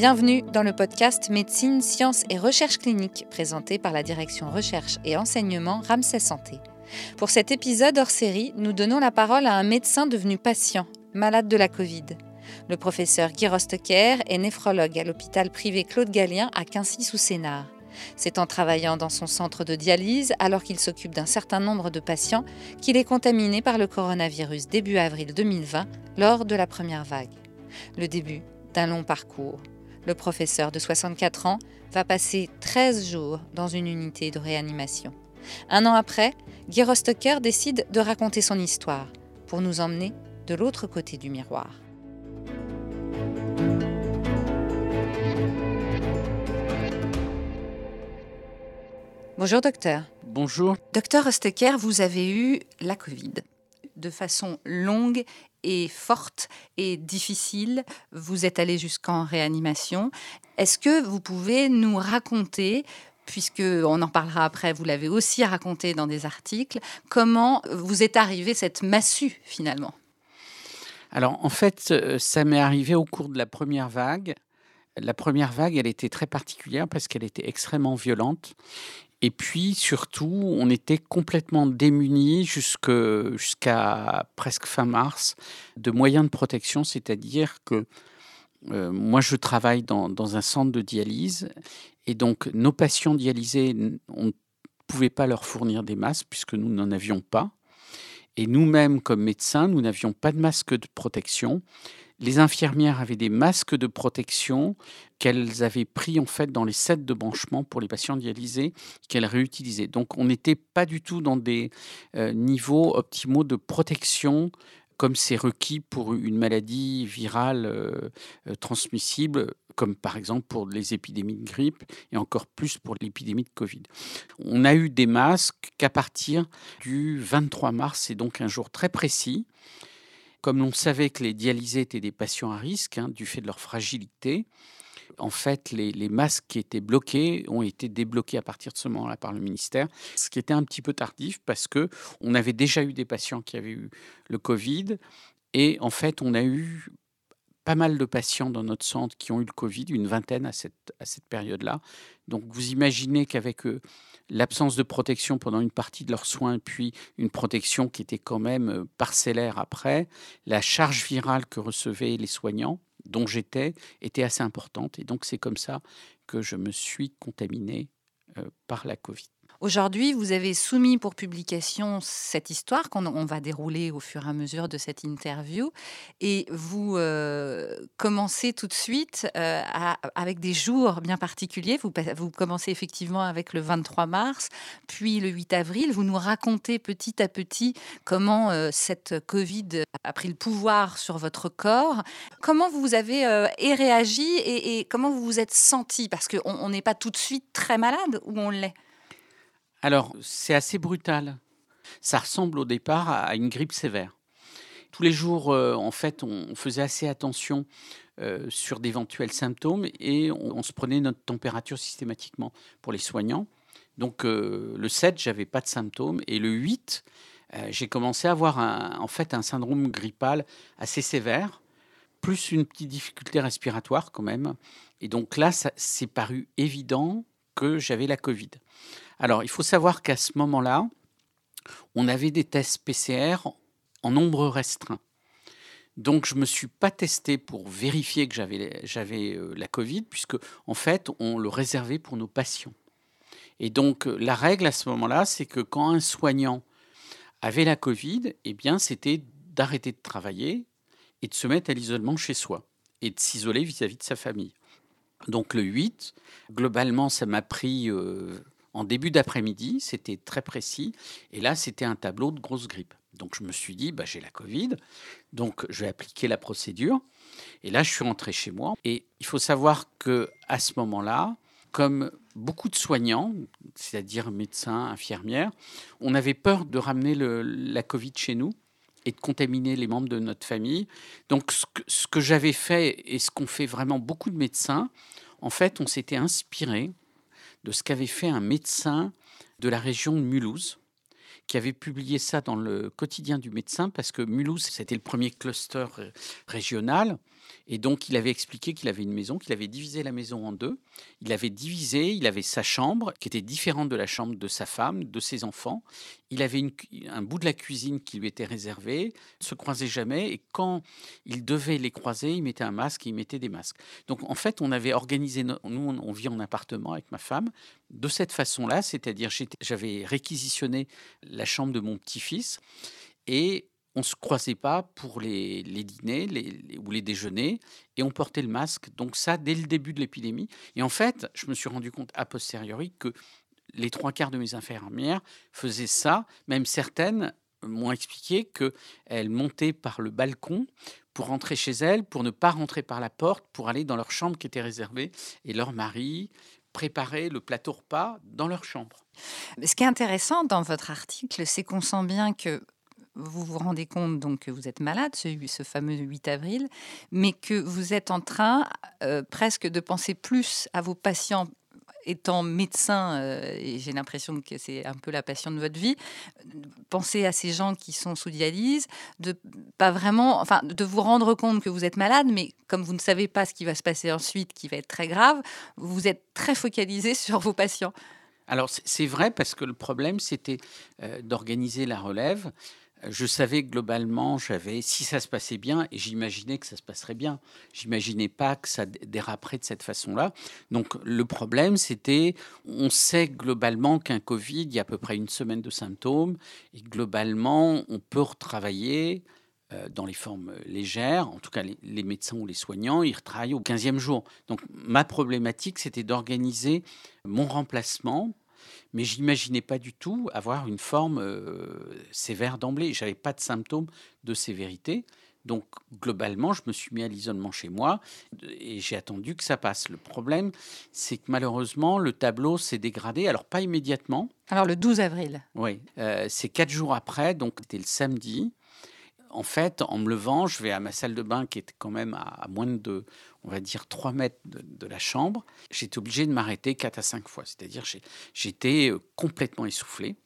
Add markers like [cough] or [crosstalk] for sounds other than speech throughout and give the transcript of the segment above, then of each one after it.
Bienvenue dans le podcast Médecine, Sciences et Recherche clinique présenté par la direction Recherche et Enseignement Ramsay Santé. Pour cet épisode hors série, nous donnons la parole à un médecin devenu patient, malade de la Covid. Le professeur Guy Rostecker est néphrologue à l'hôpital privé Claude Gallien à Quincy sous Sénard. C'est en travaillant dans son centre de dialyse, alors qu'il s'occupe d'un certain nombre de patients, qu'il est contaminé par le coronavirus début avril 2020 lors de la première vague. Le début d'un long parcours. Le professeur de 64 ans va passer 13 jours dans une unité de réanimation. Un an après, Guy Rostocker décide de raconter son histoire pour nous emmener de l'autre côté du miroir. Bonjour docteur. Bonjour. Docteur Rostocker, vous avez eu la Covid de façon longue et forte et difficile. Vous êtes allé jusqu'en réanimation. Est-ce que vous pouvez nous raconter puisque on en parlera après, vous l'avez aussi raconté dans des articles, comment vous est arrivé cette massue finalement? Alors en fait, euh, ça m'est arrivé au cours de la première vague. La première vague, elle était très particulière parce qu'elle était extrêmement violente. Et puis surtout, on était complètement démunis jusqu'à presque fin mars de moyens de protection, c'est-à-dire que euh, moi je travaille dans, dans, un centre de dialyse et donc nos patients dialysés, on ne pouvait pas leur fournir des masques puisque nous n'en avions pas. Et nous-mêmes, comme médecins, nous n'avions pas de masque de protection. Les infirmières avaient des masques de protection qu'elles avaient pris en fait dans les sets de branchement pour les patients dialysés qu'elles réutilisaient. Donc on n'était pas du tout dans des euh, niveaux optimaux de protection comme c'est requis pour une maladie virale euh, euh, transmissible, comme par exemple pour les épidémies de grippe et encore plus pour l'épidémie de Covid. On a eu des masques qu'à partir du 23 mars, c'est donc un jour très précis. Comme on savait que les dialysés étaient des patients à risque hein, du fait de leur fragilité, en fait, les, masques qui étaient bloqués ont été débloqués à partir de ce moment-là par le ministère, ce qui était un petit peu tardif parce que on avait déjà eu des patients qui avaient eu le Covid et en fait, on a eu pas mal de patients dans notre centre qui ont eu le Covid, une vingtaine à cette, à cette période-là. Donc vous imaginez qu'avec euh, l'absence de protection pendant une partie de leurs soins, puis une protection qui était quand même euh, parcellaire après, la charge virale que recevaient les soignants dont j'étais était assez importante. Et donc c'est comme ça que je me suis contaminé euh, par la Covid. Aujourd'hui, vous avez soumis pour publication cette histoire qu'on va dérouler au fur et à mesure de cette interview. Et vous euh, commencez tout de suite euh, avec des jours bien particuliers. Vous, commencez effectivement avec le 23 mars, puis le 8 avril. Vous nous racontez petit à petit comment euh, cette Covid a pris le pouvoir sur votre corps. Comment vous avez réagi et, et, comment vous vous êtes senti Parce qu'on n'est pas tout de suite très malade ou on l'est? Alors, c'est assez brutal. Ça ressemble au départ à une grippe sévère. Tous les jours, euh, en fait, on faisait assez attention euh, sur d'éventuels symptômes et on, se prenait notre température systématiquement pour les soignants. Donc, euh, le 7, j'avais pas de symptômes et le 8, j'ai commencé à avoir un, en fait un syndrome grippal assez sévère, plus une petite difficulté respiratoire quand même. Et donc là, c'est paru évident que j'avais la Covid. Alors, il faut savoir qu'à ce moment-là, on avait des tests PCR en nombre restreint. Donc, je ne me suis pas testé pour vérifier que j'avais euh, la Covid, puisque, en fait, on le réservait pour nos patients. Et donc, euh, la règle à ce moment-là, c'est que quand un soignant avait la Covid, eh bien, c'était d'arrêter de travailler et de se mettre à l'isolement chez soi et de s'isoler vis-à-vis de sa famille. Donc, le 8, globalement, ça m'a pris euh, en début d'après-midi, c'était très précis, et là, c'était un tableau de grosse grippe. Donc je me suis dit, bah, j'ai la Covid, donc je vais appliquer la procédure. Et là, je suis rentré chez moi. Et il faut savoir que à ce moment-là, comme beaucoup de soignants, c'est-à-dire médecins, infirmières, on avait peur de ramener la Covid chez nous et de contaminer les membres de notre famille. Donc ce que, ce que j'avais fait et ce qu'ont fait vraiment beaucoup de médecins, en fait, on s'était inspiré de ce qu'avait fait un médecin de la région de Mulhouse, qui avait publié ça dans le quotidien du médecin parce que Mulhouse, c'était le premier cluster régional. Et donc, il avait expliqué qu'il avait une maison, qu'il avait divisé la maison en deux. Il avait divisé, il avait sa chambre qui était différente de la chambre de sa femme, de ses enfants. Il avait un bout de la cuisine qui lui était réservé, ne se croisait jamais. Et quand il devait les croiser, il mettait un masque et il mettait des masques. Donc, en fait, on avait organisé, nous, on vit en appartement avec ma femme, de cette façon-là, c'est-à-dire j'avais réquisitionné la chambre de mon petit-fils et on se croisait pas pour les, dîners ou les déjeuners et on portait le masque. Donc ça, dès le début de l'épidémie. Et en fait, je me suis rendu compte a posteriori que les trois quarts de mes infirmières faisaient ça. Même certaines m'ont expliqué qu'elles montaient par le balcon pour rentrer chez elles, pour ne pas rentrer par la porte, pour aller dans leur chambre qui était réservée. Et leur mari préparait le plateau repas dans leur chambre. Ce qui est intéressant dans votre article, c'est qu'on sent bien que vous vous rendez compte donc que vous êtes malade, ce, fameux 8 avril, mais que vous êtes en train euh, presque de penser plus à vos patients étant médecin, euh, et j'ai l'impression que c'est un peu la passion de votre vie, penser à ces gens qui sont sous dialyse, de pas vraiment, enfin, de vous rendre compte que vous êtes malade, mais comme vous ne savez pas ce qui va se passer ensuite, qui va être très grave, vous êtes très focalisé [laughs] sur vos patients. Alors c'est vrai parce que le problème c'était euh, d'organiser la relève je savais globalement, j'avais, si ça se passait bien, et j'imaginais que ça se passerait bien. J'imaginais pas que ça déraperait de cette façon-là. Donc le problème, c'était, on sait globalement qu'un Covid, il y a à peu près une semaine de symptômes, et globalement, on peut retravailler euh, dans les formes légères, en tout cas les, les, médecins ou les soignants, ils retravaillent au 15e jour. Donc ma problématique, c'était d'organiser mon remplacement mais j'imaginais pas du tout avoir une forme euh, sévère d'emblée. J'avais pas de symptômes de sévérité. Donc globalement, je me suis mis à l'isolement chez moi et j'ai attendu que ça passe. Le problème, c'est que malheureusement, le tableau s'est dégradé. Alors pas immédiatement. Alors le 12 avril. Oui, euh, c'est quatre jours après, donc c'était le samedi en fait, en me levant, je vais à ma salle de bain qui était quand même à, moins de, on va dire, 3 mètres de, la chambre. J'étais obligé de m'arrêter 4 à 5 fois. C'est-à-dire j'étais euh, complètement essoufflé.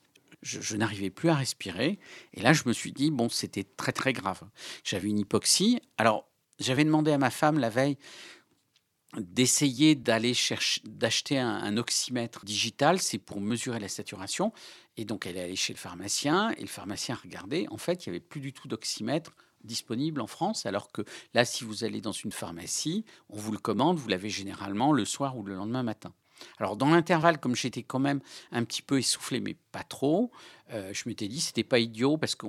Je, n'arrivais plus à respirer. Et là, je me suis dit, bon, c'était très, très grave. J'avais une hypoxie. Alors, j'avais demandé à ma femme la veille d'essayer d'aller chercher, d'acheter un, oxymètre digital, c'est pour mesurer la saturation. Et donc, elle est allée chez le pharmacien, et le pharmacien a regardé. En fait, il n'y avait plus du tout d'oxymètre disponible en France, alors que là, si vous allez dans une pharmacie, on vous le commande, vous l'avez généralement le soir ou le lendemain matin. Alors dans l'intervalle, comme j'étais quand même un petit peu essoufflé, mais pas trop, euh, je m'étais dit c'était pas idiot parce que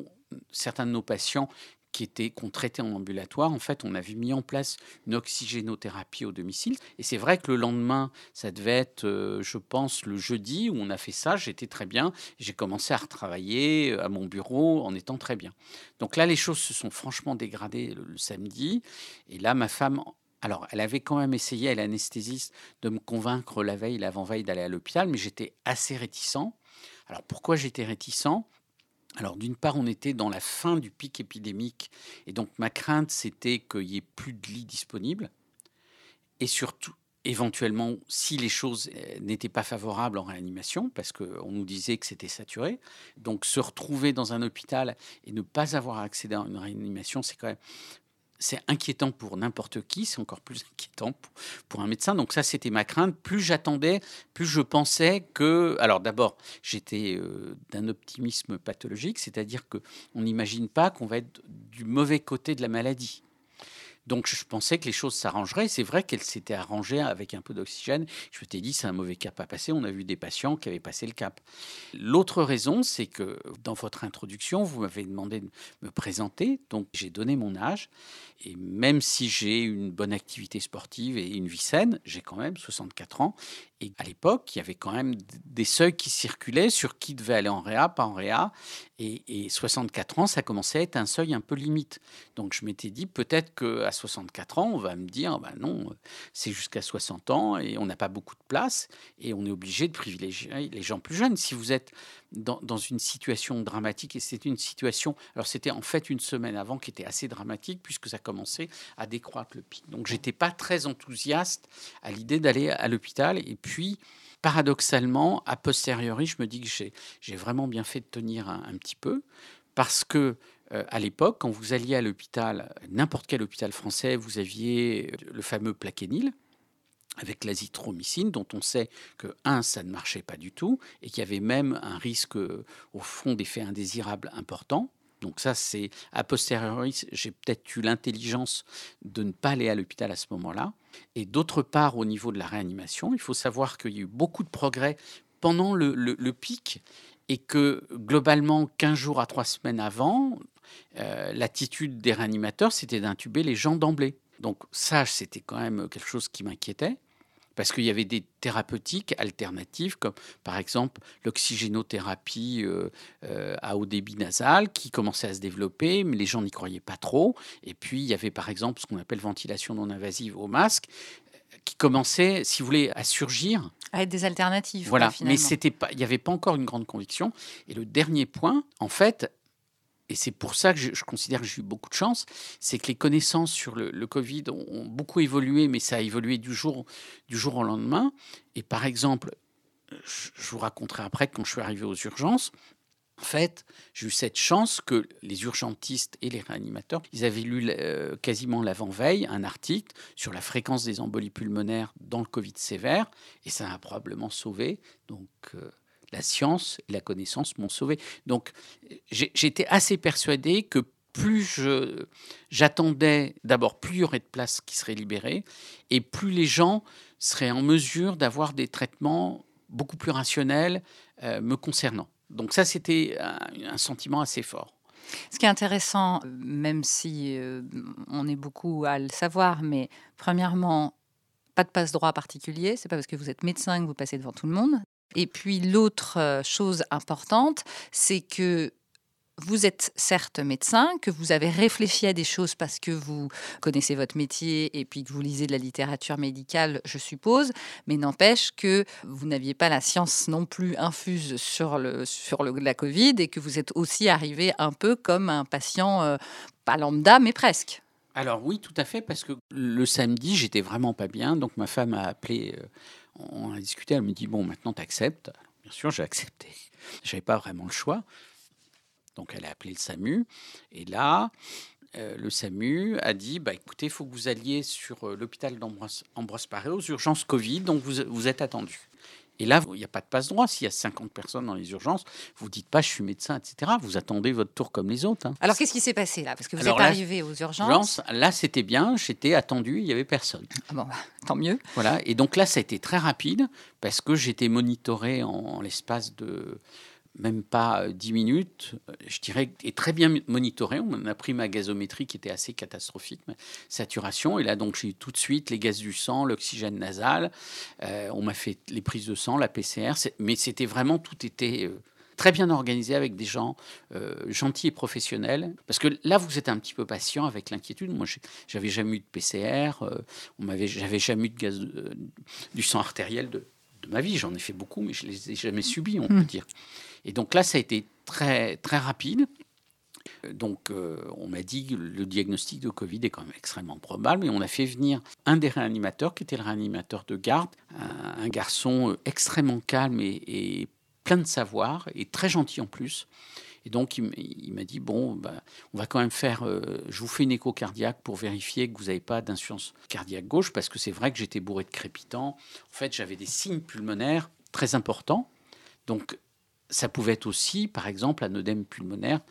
certains de nos patients qui qu'on traitait en ambulatoire, en fait, on avait mis en place une oxygénothérapie au domicile. Et c'est vrai que le lendemain, ça devait être, euh, je pense, le jeudi où on a fait ça. J'étais très bien. J'ai commencé à retravailler euh, à mon bureau en étant très bien. Donc là, les choses se sont franchement dégradées le, samedi. Et là, ma femme alors, elle avait quand même essayé, elle anesthésiste, de me convaincre la veille, l'avant-veille d'aller à l'hôpital, mais j'étais assez réticent. Alors, pourquoi j'étais réticent? Alors d'une part, on était dans la fin du pic épidémique, et donc ma crainte, c'était qu'il n'y ait plus de lits disponibles, et surtout, éventuellement, si les choses euh, n'étaient pas favorables en réanimation, parce qu'on nous disait que c'était saturé, donc se retrouver dans un hôpital et ne pas avoir accès à une réanimation, c'est quand même c'est inquiétant pour n'importe qui, c'est encore plus [laughs] inquiétant pour, un médecin. Donc ça, c'était ma crainte. Plus j'attendais, plus je pensais que... Alors d'abord, j'étais euh, d'un optimisme pathologique, c'est-à-dire qu'on n'imagine pas qu'on va être du mauvais côté de la maladie. Donc je pensais que les choses s'arrangeraient. C'est vrai qu'elles s'étaient arrangées avec un peu d'oxygène. Je me suis dit, c'est un mauvais cap à passer. On a vu des patients qui avaient passé le cap. L'autre raison, c'est que dans votre introduction, vous m'avez demandé de me présenter. Donc j'ai donné mon âge. Et même si j'ai une bonne activité sportive et une vie saine, j'ai quand même 64 ans. Et à l'époque, il y avait quand même des seuils qui circulaient sur qui devait aller en réa, pas en réa. Et, 64 ans, ça commençait à être un seuil un peu limite. Donc je m'étais dit, peut-être qu'à 64 ans, on va me dire, bah non, c'est jusqu'à 60 ans et on n'a pas beaucoup de place et on est obligé de privilégier les gens plus jeunes. Si vous êtes dans, une situation dramatique, et c'était une situation, alors c'était en fait une semaine avant qui était assez dramatique puisque ça commençait à décroître le pic. Donc j'étais pas très enthousiaste à l'idée d'aller à l'hôpital. Et puis, paradoxalement, a posteriori, je me dis que j'ai vraiment bien fait de tenir un, petit peu, parce que euh, à l'époque, quand vous alliez à l'hôpital, n'importe quel hôpital français, vous aviez le fameux plaquenil avec l'azithromycine, dont on sait que, un, ça ne marchait pas du tout, et qu'il y avait même un risque, au fond, d'effets indésirables importants. Donc ça, c'est a posteriori, j'ai peut-être eu l'intelligence de ne pas aller à l'hôpital à ce moment-là. Et d'autre part, au niveau de la réanimation, il faut savoir qu'il y a eu beaucoup de progrès pendant le, pic et que globalement, 15 jours à 3 semaines avant, euh, l'attitude des réanimateurs, c'était d'intuber les gens d'emblée. Donc ça, c'était quand même quelque chose qui m'inquiétait parce qu'il y avait des thérapeutiques alternatives, comme par exemple l'oxygénothérapie euh, euh, à haut débit nasal, qui commençait à se développer, mais les gens n'y croyaient pas trop. Et puis, il y avait par exemple ce qu'on appelle ventilation non invasive au masque, qui commençait, si vous voulez, à surgir. À être des alternatives. Voilà, mais c'était pas, il n'y avait pas encore une grande conviction. Et le dernier point, en fait, et c'est pour ça que je, considère que j'ai eu beaucoup de chance, c'est que les connaissances sur le, Covid ont, beaucoup évolué, mais ça a évolué du jour, au lendemain. Et par exemple, je, vous raconterai après quand je suis arrivé aux urgences, en fait, j'ai eu cette chance que les urgentistes et les réanimateurs, ils avaient lu euh, quasiment l'avant-veille un article sur la fréquence des embolies pulmonaires dans le Covid sévère, et ça a probablement sauvé. Donc, euh, la science et la connaissance m'ont sauvé. Donc j'étais assez persuadé que plus j'attendais, d'abord, plus il y aurait de places qui seraient libérées, et plus les gens seraient en mesure d'avoir des traitements beaucoup plus rationnels euh, me concernant. Donc ça, c'était un, sentiment assez fort. Ce qui est intéressant, même si euh, on est beaucoup à le savoir, mais premièrement, pas de passe-droit particulier. C'est pas parce que vous êtes médecin que vous passez devant tout le monde. Et puis l'autre chose importante, c'est que vous êtes certes médecin, que vous avez réfléchi à des choses parce que vous connaissez votre métier et puis que vous lisez de la littérature médicale, je suppose, mais n'empêche que vous n'aviez pas la science non plus infuse sur, le, sur la Covid et que vous êtes aussi arrivé un peu comme un patient, pas lambda, mais presque. Alors oui, tout à fait, parce que le samedi, j'étais vraiment pas bien, donc ma femme a appelé. On a discuté, elle me dit, bon, maintenant tu acceptes. Bien sûr, j'ai accepté. Je n'avais pas vraiment le choix. Donc elle a appelé le SAMU. Et là, euh, le SAMU a dit, bah, écoutez, il faut que vous alliez sur euh, l'hôpital d'Ambroise Paré aux urgences Covid, donc vous, vous êtes attendu. Et là, il n'y a pas de passe-droit. S'il y a 50 personnes dans les urgences, vous dites pas je suis médecin, etc. Vous attendez votre tour comme les autres. Hein. Alors, qu'est-ce qui s'est passé là? Parce que vous êtes arrivé aux urgences. Là, c'était bien. J'étais attendu. Il n'y avait personne. Ah bon, bah, tant mieux. Voilà. Et donc là, ça a été très rapide parce que j'étais monitoré en l'espace de même pas 10 euh, minutes, euh, je dirais, est très bien monitoré. On a pris ma gazométrie qui était assez catastrophique, ma saturation. Et là, donc, j'ai eu tout de suite les gaz du sang, l'oxygène nasal. Euh, on m'a fait les prises de sang, la PCR. Mais c'était vraiment, tout était très bien organisé avec des gens gentils et professionnels. Parce que là, vous êtes un petit peu patient avec l'inquiétude. Moi, j'avais jamais eu de PCR. on m'avait, j'avais jamais eu de gaz du sang artériel de, de ma vie. J'en ai fait beaucoup, mais je les ai jamais subis, on peut hmm. dire. Et donc là, ça a été très, très rapide. Donc, euh, on m'a dit que le diagnostic de Covid est quand même extrêmement probable, mais on a fait venir un des réanimateurs, qui était le réanimateur de garde, un, garçon euh, extrêmement calme et, plein de savoir, et très gentil en plus. Et donc, il m'a dit, bon, bah, on va quand même faire, euh, je vous fais une écho cardiaque pour vérifier que vous n'avez pas d'insuffisance cardiaque gauche, parce que c'est vrai que j'étais bourré de crépitants. En fait, j'avais des signes pulmonaires très importants. Donc, ça pouvait être aussi, par exemple, un œdème pulmonaire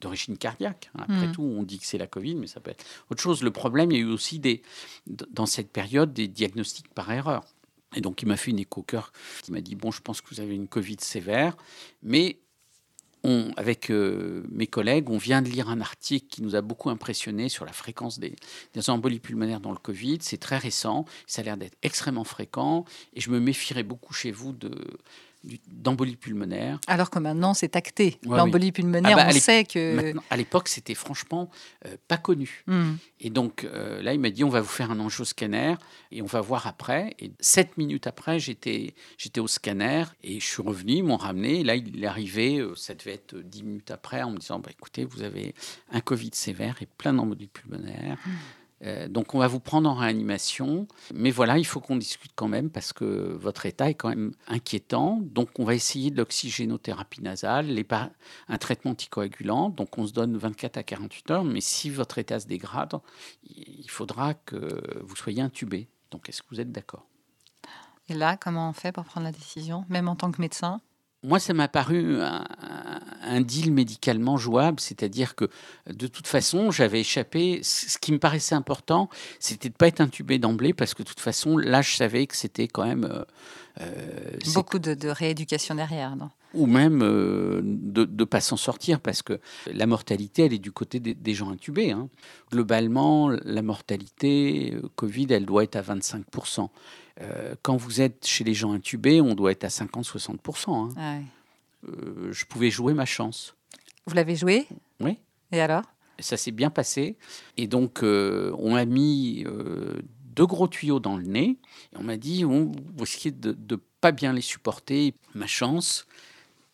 d'origine cardiaque. Après hmm. tout, on dit que c'est la Covid, mais ça peut être autre chose. Le problème, il y a eu aussi des, dans cette période des diagnostics par erreur. Et donc, il m'a fait une écho-cœur qui m'a dit Bon, je pense que vous avez une Covid sévère, mais on, avec euh, mes collègues, on vient de lire un article qui nous a beaucoup impressionné sur la fréquence des, des embolies pulmonaires dans le Covid. C'est très récent, ça a l'air d'être extrêmement fréquent, et je me méfierais beaucoup chez vous de d'embolie pulmonaire. Alors que maintenant, c'est acté. L'embolie pulmonaire, ah bah, on sait que... à l'époque, c'était franchement euh, pas connu. Hmm. Et donc, euh, là, il m'a dit, on va vous faire un enjeu scanner et on va voir après. Et sept minutes après, j'étais, au scanner et je suis revenu, ils m'ont ramené. Et là, il est arrivé, euh, ça devait être dix minutes après, en me disant, bah, écoutez, vous avez un Covid sévère et plein d'embolies pulmonaires. Hmm. Euh, donc on va vous prendre en réanimation, mais voilà, il faut qu'on discute quand même parce que votre état est quand même inquiétant. Donc on va essayer de l'oxygénothérapie nasale, un traitement anticoagulant. Donc on se donne 24 à 48 heures, mais si votre état se dégrade, il faudra que vous soyez intubé. Donc est-ce que vous êtes d'accord? Et là, comment on fait pour prendre la décision, même en tant que médecin? Moi, ça m'a paru un, deal médicalement jouable, c'est-à-dire que de toute façon, j'avais échappé. Ce qui me paraissait important, c'était de ne pas être intubé d'emblée, parce que de toute façon, là, je savais que c'était quand même. Euh, euh, Beaucoup de, rééducation derrière, non? Ou même euh, de ne pas s'en sortir, parce que la mortalité, elle est du côté des, gens intubés. Hein. Globalement, la mortalité Covid, elle doit être à 25 euh, quand vous êtes chez les gens intubés, on doit être à 50-60%. Hein. Euh, je pouvais jouer ma chance. Vous l'avez joué? Oui. Et alors? Ça s'est bien passé. Et donc, euh, on m'a mis deux gros tuyaux dans le nez. Et on m'a dit, vous risquez de ne pas bien les supporter. Ma chance,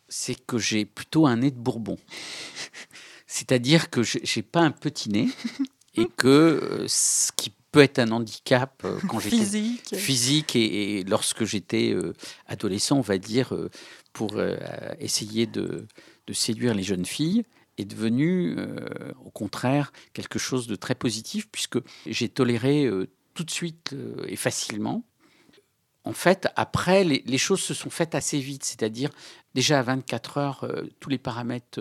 c'est que j'ai plutôt un nez de bourbon. [laughs] C'est-à-dire que je n'ai pas un petit nez [laughs] et que ce qui peut être un handicap euh, quand physique, physique et, lorsque j'étais euh, adolescent, on va dire, euh, pour essayer de, séduire les jeunes filles, est devenu au contraire quelque chose de très positif puisque j'ai toléré tout de suite et facilement. En fait, après, les, les, choses se sont faites assez vite, c'est-à-dire déjà à 24 heures, tous les paramètres,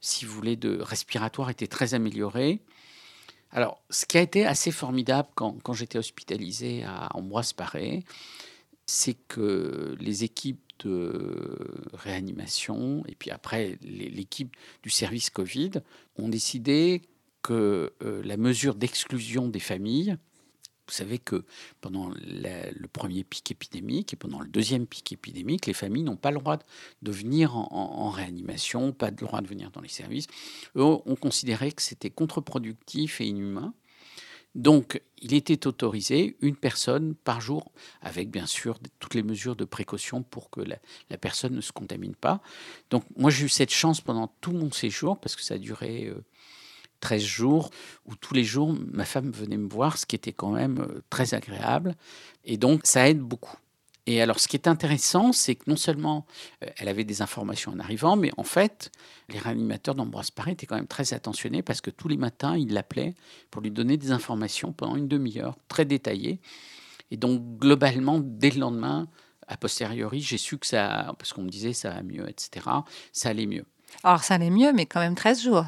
si vous voulez, de respiratoire étaient très améliorés. Alors, ce qui a été assez formidable quand, j'étais hospitalisé à Ambroise Paré, c'est que les équipes de réanimation et puis après l'équipe du service Covid ont décidé que euh, la mesure d'exclusion des familles vous savez que pendant le premier pic épidémique et pendant le deuxième pic épidémique, les familles n'ont pas le droit de venir en, réanimation, pas le droit de venir dans les services. Eux ont considéré que c'était contre-productif et inhumain. Donc, il était autorisé une personne par jour, avec bien sûr toutes les mesures de précaution pour que la, personne ne se contamine pas. Donc, moi, j'ai eu cette chance pendant tout mon séjour, parce que ça a duré euh, 13 jours où tous les jours, ma femme venait me voir, ce qui était quand même euh, très agréable. Et donc, ça aide beaucoup. Et alors, ce qui est intéressant, c'est que non seulement euh, elle avait des informations en arrivant, mais en fait, les réanimateurs d'Ambroise Paré étaient quand même très attentionnés parce que tous les matins, ils l'appelaient pour lui donner des informations pendant une demi-heure, très détaillées. Et donc, globalement, dès le lendemain, a posteriori, j'ai su que ça, parce qu'on me disait ça va mieux, etc., ça allait mieux. Alors, ça allait mieux, mais quand même 13 jours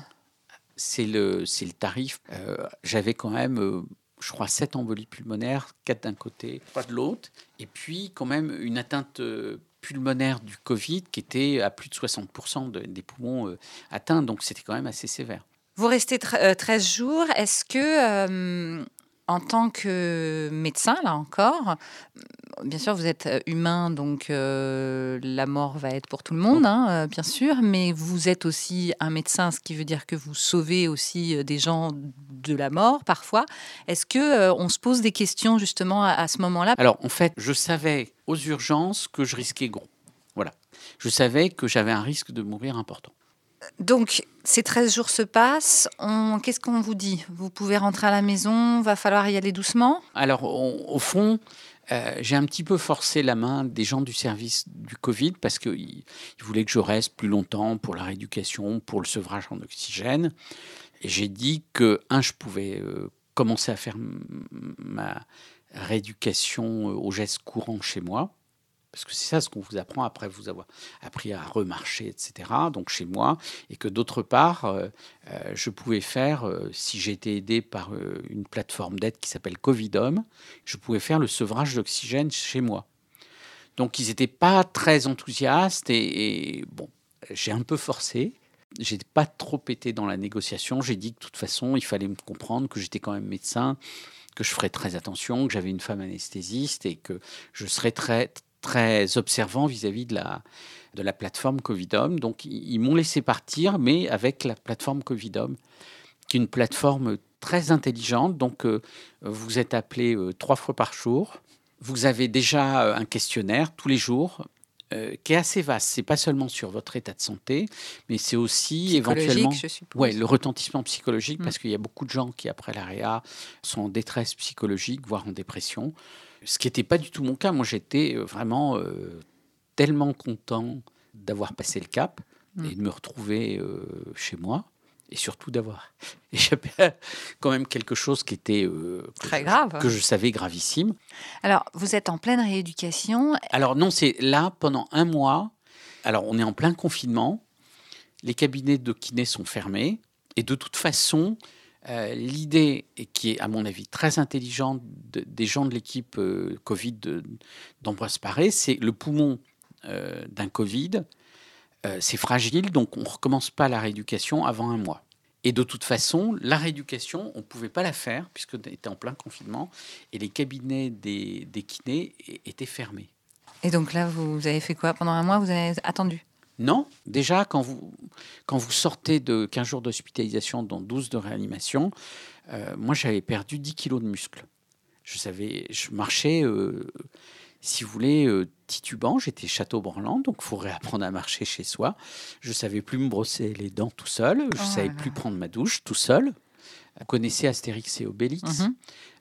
c'est le, le tarif. Euh, j'avais quand même, euh, je crois, 7 embolies pulmonaires, 4 d'un côté, 3 de l'autre, et puis quand même une atteinte euh, pulmonaire du Covid qui était à plus de 60% des poumons atteints, donc c'était quand même assez sévère. Vous restez 13 jours. Est-ce que en tant que médecin, là encore, bien sûr, vous êtes euh, humain, donc euh, la mort va être pour tout le monde, hein, euh, bien sûr, mais vous êtes aussi un médecin, ce qui veut dire que vous sauvez aussi des gens de la mort parfois. Est-ce que on se pose des questions justement à, à ce moment-là? Alors, en fait, je savais aux urgences que je risquais gros. Voilà. Je savais que j'avais un risque de mourir important. Donc, ces 13 jours se passent. Qu'est-ce qu'on vous dit? Vous pouvez rentrer à la maison Va falloir y aller doucement? Alors, au fond, euh, j'ai un petit peu forcé la main des gens du service du Covid parce qu'ils voulaient que je reste plus longtemps pour la rééducation, pour le sevrage en oxygène. Et j'ai dit que, un, je pouvais euh, commencer à faire ma rééducation euh, aux gestes courants chez moi parce que c'est ça ce qu'on vous apprend après vous avoir appris à remarcher, etc. Donc chez moi, et que d'autre part, euh, euh, je pouvais faire, euh, si j'étais aidé par une plateforme d'aide qui s'appelle Covidom, je pouvais faire le sevrage d'oxygène chez moi. Donc ils n'étaient pas très enthousiastes et, bon, j'ai un peu forcé. J'ai pas trop été dans la négociation. J'ai dit que de toute façon, il fallait me comprendre que j'étais quand même médecin, que je ferais très attention, que j'avais une femme anesthésiste et que je serais très très observant vis-à-vis de la, de la plateforme Covidom. Donc, ils m'ont laissé partir, mais avec la plateforme Covidom, qui est une plateforme très intelligente. Donc, euh, vous êtes appelé euh, trois fois par jour. Vous avez déjà euh, un questionnaire tous les jours euh, qui est assez vaste. C'est pas seulement sur votre état de santé, mais c'est aussi éventuellement je suppose. ouais, le retentissement psychologique, Mm. parce qu'il y a beaucoup de gens qui, après la réa, sont en détresse psychologique, voire en dépression. Ce qui n'était pas du tout mon cas. Moi, j'étais euh, vraiment euh, tellement content d'avoir passé le cap Mm. et de me retrouver euh, chez moi. Et surtout d'avoir [laughs] échappé à quand même quelque chose qui était euh, que Très je- grave. que je savais gravissime. Alors, vous êtes en pleine rééducation. Alors non, c'est là pendant un mois. Alors on est en plein confinement. Les cabinets de kiné sont fermés. Et de toute façon, euh, l'idée, qui est à mon avis très intelligente de- des gens de l'équipe euh, Covid d'Ambroise Paré, c'est le poumon euh, d'un Covid. c'est fragile, donc on ne recommence pas la rééducation avant un mois. Et de toute façon, la rééducation, on ne pouvait pas la faire puisqu'on était en plein confinement et les cabinets des, kinés étaient fermés. Et donc là, vous avez fait quoi Pendant un mois, vous avez attendu? Non, déjà, quand vous, quand vous sortez de 15 jours d'hospitalisation, dont 12 de réanimation, euh, moi, j'avais perdu 10 kilos de muscles. Je, savais, je marchais, euh, si vous voulez, euh, titubant. J'étais château-branlant, donc il faut réapprendre à marcher chez soi. Je savais plus me brosser les dents tout seul. Je Oh savais là plus prendre ma douche tout seul. Vous connaissez Astérix et Obélix. Mhm,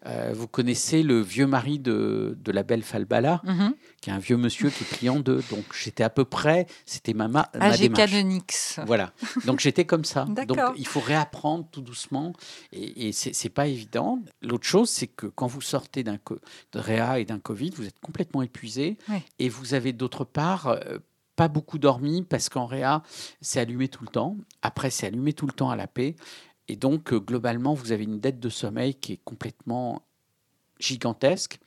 Euh, vous connaissez le vieux mari de, de la belle Falbala, mhm. qui est un vieux monsieur qui est client d'eux. Donc j'étais à peu près, c'était ma, ma, ma AGK démarche. de Nix. Voilà. Donc j'étais comme ça. [laughs] Donc il faut réapprendre tout doucement et, et c'est pas évident. L'autre chose, c'est que quand vous sortez d'un réa et d'un Covid, vous êtes complètement épuisé Oui. et vous avez d'autre part euh, pas beaucoup dormi parce qu'en réa, c'est allumé tout le temps. Après, c'est allumé tout le temps à la paix. Et donc, euh, globalement, vous avez une dette de sommeil qui est complètement gigantesque.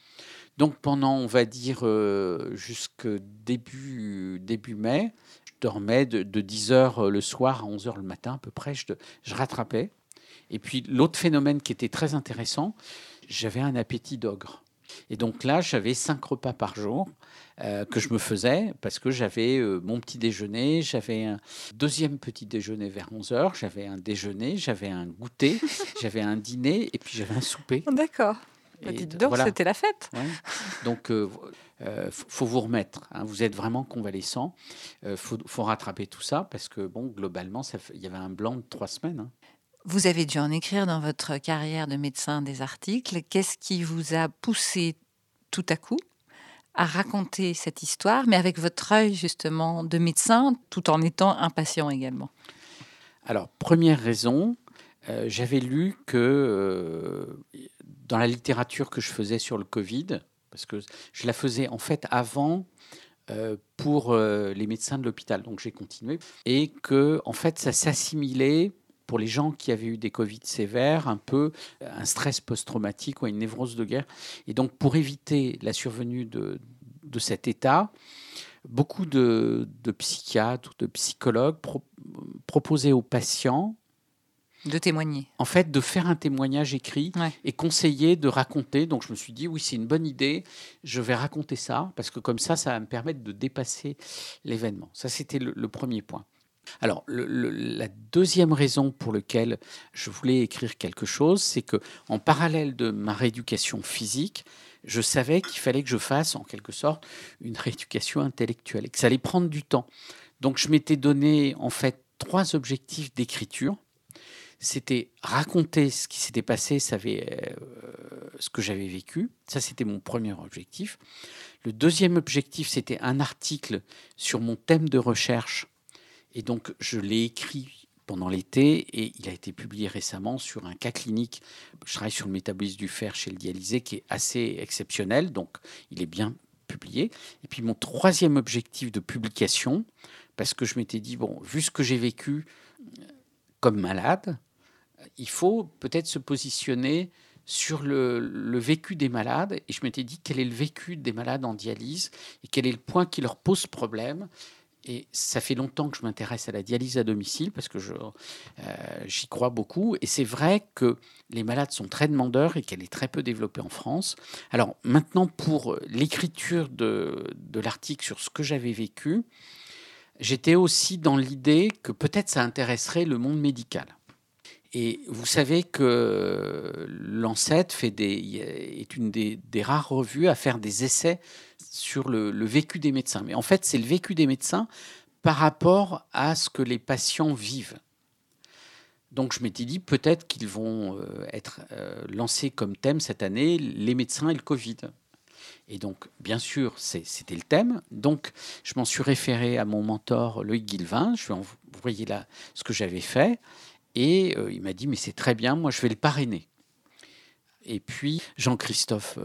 Donc, pendant, on va dire, euh, jusque début, début mai, je dormais de, de 10 heures le soir à 11 heures le matin à peu près. Je, je rattrapais. Et puis, l'autre phénomène qui était très intéressant, j'avais un appétit d'ogre. Et donc là, j'avais cinq repas par jour euh, que je me faisais parce que j'avais euh, mon petit déjeuner, j'avais un deuxième petit déjeuner vers 11 heures, j'avais un déjeuner, j'avais un goûter, [laughs] j'avais un dîner et puis j'avais un souper. D'accord. Bah, dites donc, voilà. c'était la fête. Ouais. Donc, euh, euh, faut, vous remettre. hein. Vous êtes vraiment convalescent. Il faut, faut rattraper tout ça parce que, bon, globalement, ça fait- il y avait un blanc de trois semaines. hein. Vous avez dû en écrire dans votre carrière de médecin des articles. Qu'est-ce qui vous a poussé tout à coup à raconter cette histoire, mais avec votre œil justement de médecin, tout en étant un patient également? Alors, première raison, euh, j'avais lu que euh, dans la littérature que je faisais sur le Covid, parce que je la faisais en fait avant euh, pour les médecins de l'hôpital, donc j'ai continué, et que en fait ça s'assimilait pour les gens qui avaient eu des Covid sévères, un peu un stress post-traumatique ou une névrose de guerre. Et donc pour éviter la survenue de, de cet état, beaucoup de, de psychiatres ou de psychologues pro- proposaient aux patients de témoigner. en fait, de faire un témoignage écrit Ouais. et conseiller de raconter. Donc, je me suis dit, oui, c'est une bonne idée, je vais raconter ça, parce que comme ça, ça va me permettre de dépasser l'événement. Ça, c'était le, le premier point. Alors, la deuxième raison pour laquelle je voulais écrire quelque chose, c'est que en parallèle de ma rééducation physique, je savais qu'il fallait que je fasse, en quelque sorte, une [laughs] rééducation intellectuelle et que ça allait prendre du temps. Donc, je m'étais donné, en fait, trois objectifs d'écriture c'était raconter ce qui s'était passé, euh, ce que j'avais vécu. Ça, c'était mon premier objectif. Le deuxième objectif, c'était un article sur mon thème de recherche. Et donc, je l'ai écrit pendant l'été et il a été publié récemment sur un cas clinique. Je travaille sur le métabolisme du fer chez le dialysé qui est assez exceptionnel, donc il est bien publié. Et puis mon troisième objectif de publication, parce que je m'étais dit, bon, vu ce que j'ai vécu euh, comme malade, il faut peut-être se positionner sur le, le vécu des malades. Et je m'étais dit, quel est le vécu des malades en dialyse et quel est le point qui leur pose problème. Et ça fait longtemps que je m'intéresse à la dialyse à domicile parce que euh, j'y crois beaucoup. Et c'est vrai que les malades sont très demandeurs et qu'elle est très peu développée en France. Alors maintenant, pour l'écriture de, de l'article sur ce que j'avais vécu, j'étais aussi dans l'idée que peut-être ça intéresserait le monde médical. Et vous savez que Lancet est une des, rares revues à faire des essais sur le, vécu des médecins. Mais en fait, c'est le vécu des médecins par rapport à ce que les patients vivent. Donc je m'étais dit peut-être qu'ils vont euh, être euh, lancés comme thème cette année, les médecins et le Covid. Et donc, bien sûr, c'était le thème. Donc, je m'en suis référé à mon mentor Loïc Guilvin. Je lui ai là ce que j'avais fait. Et euh, il m'a dit, mais c'est très bien, moi je vais le parrainer. Et puis Jean-Christophe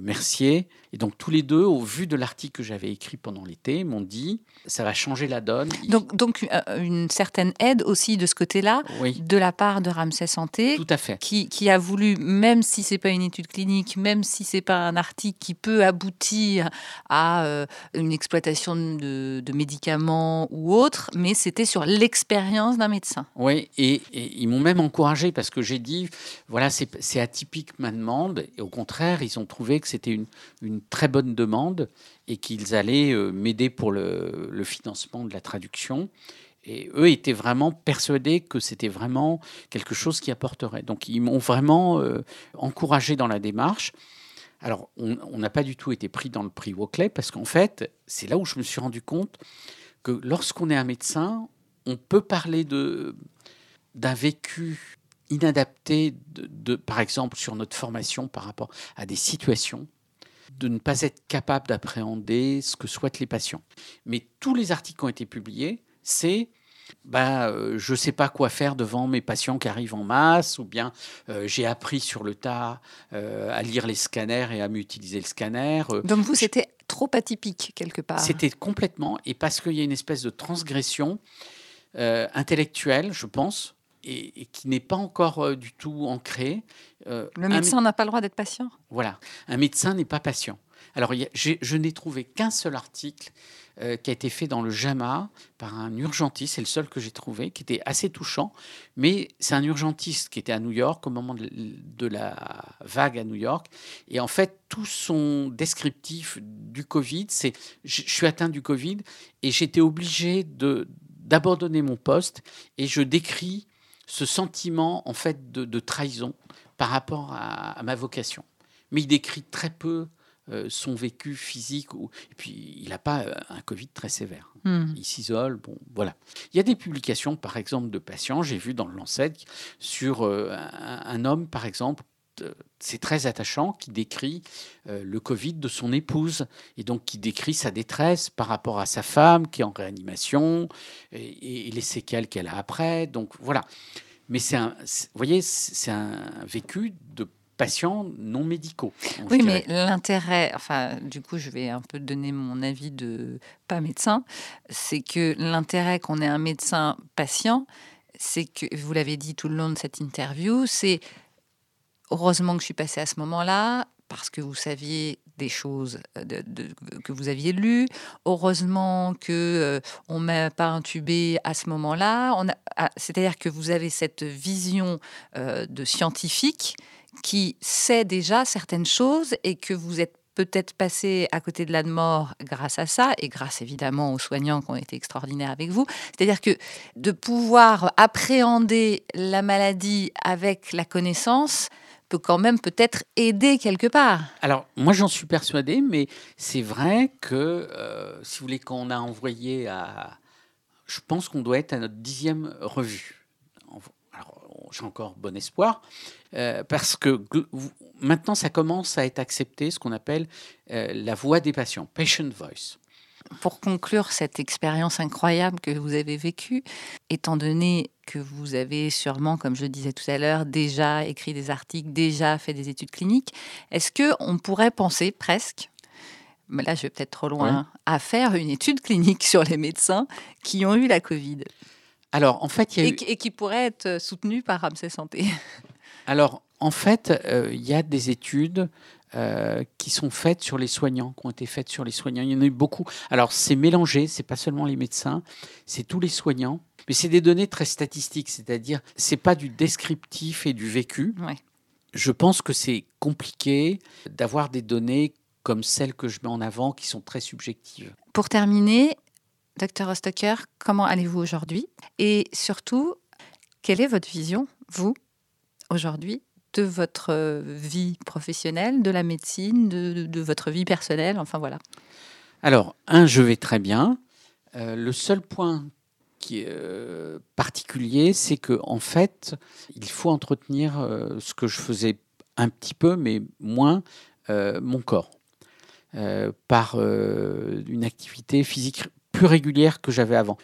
Mercier. Et donc tous les deux, au vu de l'article que j'avais écrit pendant l'été, m'ont dit ça va changer la donne. Donc, donc euh, une certaine aide aussi de ce côté-là, de la part de Ramsey Santé, Tout à fait. Qui, qui a voulu, même si c'est pas une étude clinique, même si c'est pas un article qui peut aboutir à euh, une exploitation de, de, médicaments ou autre, mais c'était sur l'expérience d'un médecin. Oui, et, ils m'ont même encouragé parce que j'ai dit voilà c'est atypique ma demande, et au contraire ils ont trouvé que c'était une, très bonne demande et qu'ils allaient euh, m'aider pour le, financement de la traduction. Et eux étaient vraiment persuadés que c'était vraiment quelque chose qui apporterait. Donc ils m'ont vraiment euh, encouragé dans la démarche. Alors on n'a pas du tout été pris dans le prix Wocley parce qu'en fait, c'est là où je me suis rendu compte que lorsqu'on est un médecin, on peut parler de d'un vécu inadapté, de, par exemple sur notre formation par rapport à des situations de ne pas être capable d'appréhender ce que souhaitent les patients. Mais tous les articles qui ont été publiés, c'est bah, euh, je ne sais pas quoi faire devant mes patients qui arrivent en masse, ou bien euh, j'ai appris sur le tas euh, à lire les scanners et à m'utiliser le scanner. Donc vous, c'était trop atypique quelque part. C'était complètement, et parce qu'il y a une espèce de transgression intellectuelle, je pense, et, qui n'est pas encore euh, du tout ancré. Euh, le médecin n'a pas le droit d'être patient Voilà, un médecin n'est pas patient. Alors, je n'ai trouvé qu'un seul article euh, qui a été fait dans le JAMA par un urgentiste, c'est le seul que j'ai trouvé, qui était assez touchant, mais c'est un urgentiste qui était à New York au moment de, la vague à New York. Et en fait, tout son descriptif du Covid, c'est je, je suis atteint du Covid et j'étais obligé d'abandonner mon poste et je décris ce sentiment en fait de, trahison par rapport à, ma vocation. Mais il décrit très peu euh, son vécu physique. Et puis, il n'a pas euh, un Covid très sévère. Hmm. Il s'isole. Bon, voilà. Il y a des publications, par exemple, de patients. J'ai vu dans le Lancet sur euh, un, homme, par exemple, c'est très attachant, qui décrit le Covid de son épouse et donc qui décrit sa détresse par rapport à sa femme qui est en réanimation et, et les séquelles qu'elle a après. Donc voilà. Mais c'est un, vous voyez, c'est un vécu de patients non médicaux. Oui, mais l'intérêt, enfin, du coup, je vais un peu donner mon avis de pas médecin, c'est que l'intérêt qu'on ait un médecin patient, c'est que, vous l'avez dit tout le long de cette interview, c'est heureusement que je suis passée à ce moment-là, parce que vous saviez des choses euh, que vous aviez lues. Heureusement que euh, on m'a pas intubé à ce moment-là. Ah, c'est-à-dire que vous avez cette vision euh, de scientifique qui sait déjà certaines choses et que vous êtes peut-être passé à côté de la mort grâce à ça et grâce évidemment aux soignants qui ont été extraordinaires avec vous. C'est-à-dire que de pouvoir appréhender la maladie avec la connaissance, peut quand même peut-être aider quelque part. Alors, moi, j'en suis persuadé, mais c'est vrai que, euh, si vous voulez, quand on a envoyé à... Je pense qu'on doit être à notre dixième revue. Alors, j'ai encore bon espoir, euh, parce que maintenant, ça commence à être accepté, ce qu'on appelle euh, la voix des patients, patient voice pour conclure cette expérience incroyable que vous avez vécue, étant donné que vous avez sûrement, comme je le disais tout à l'heure, déjà écrit des articles, déjà fait des études cliniques, est-ce que on pourrait penser presque mais là je vais peut-être trop loin, à faire une étude clinique sur les médecins qui ont eu la Covid? Alors, en fait, il y a et, qui pourrait être soutenue par Ramsey Santé? Alors, en fait, euh, il y a des études euh, qui sont faites sur les soignants, qui ont été faites sur les soignants. Il y en a eu beaucoup. Alors c'est mélangé, c'est pas seulement les médecins, c'est tous les soignants, mais c'est des données très statistiques, c'est-à-dire c'est pas du descriptif et du vécu. Je pense que c'est compliqué d'avoir des données comme celles que je mets en avant qui sont très subjectives. Pour terminer, docteur Ostocker, comment allez-vous aujourd'hui? Et surtout, Quelle est votre vision, vous, aujourd'hui, de votre vie professionnelle, de la médecine, de, votre vie personnelle, enfin voilà Alors, un, je vais très bien. Euh, le seul point qui est euh, particulier, c'est que en fait, il faut entretenir euh, ce que je faisais un petit peu, mais moins, mon corps, par une activité physique plus régulière que j'avais avant.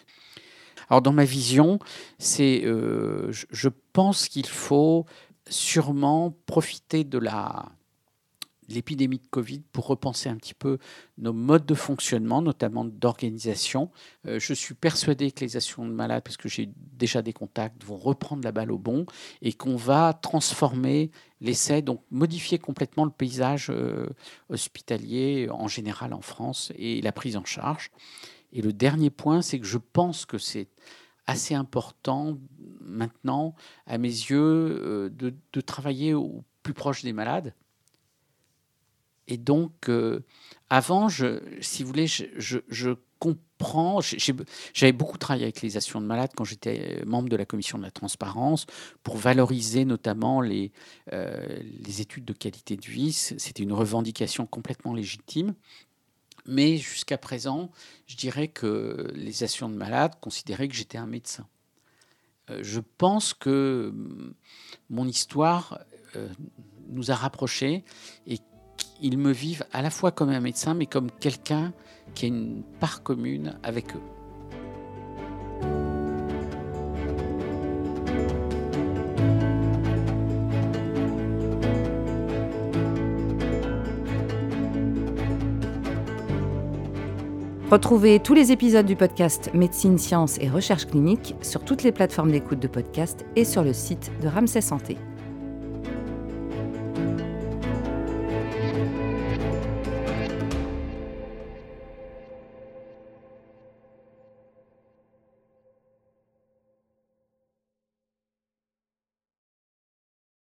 Alors dans ma vision, c'est, je pense qu'il faut sûrement profiter de la l'épidémie de Covid pour repenser un petit peu nos modes de fonctionnement, notamment d'organisation. Euh, je suis persuadé que les associations de malades, parce que j'ai déjà des contacts, vont reprendre la balle au bon et qu'on va transformer l'essai, donc modifier complètement le paysage euh, hospitalier en général en France et la prise en charge. Et le dernier point, c'est que je pense que c'est assez important maintenant, à mes yeux, euh, de, travailler au plus proche des malades. Et donc, euh, avant, si vous voulez, je, comprends. J'avais beaucoup travaillé avec les associations de malades quand j'étais membre de la commission de la transparence pour valoriser notamment les, euh, les études de qualité de vie. C'était une revendication complètement légitime. Mais jusqu'à présent, je dirais que les associations de malades considéraient que j'étais un médecin. Euh, je pense que mm, mon histoire euh, nous a rapprochés et qu'ils me vivent à la fois comme un médecin, mais comme quelqu'un qui a une part commune avec eux. Retrouvez tous les épisodes du podcast Médecine, Sciences et Recherche clinique sur toutes les plateformes d'écoute de podcast et sur le site de Ramsay Santé.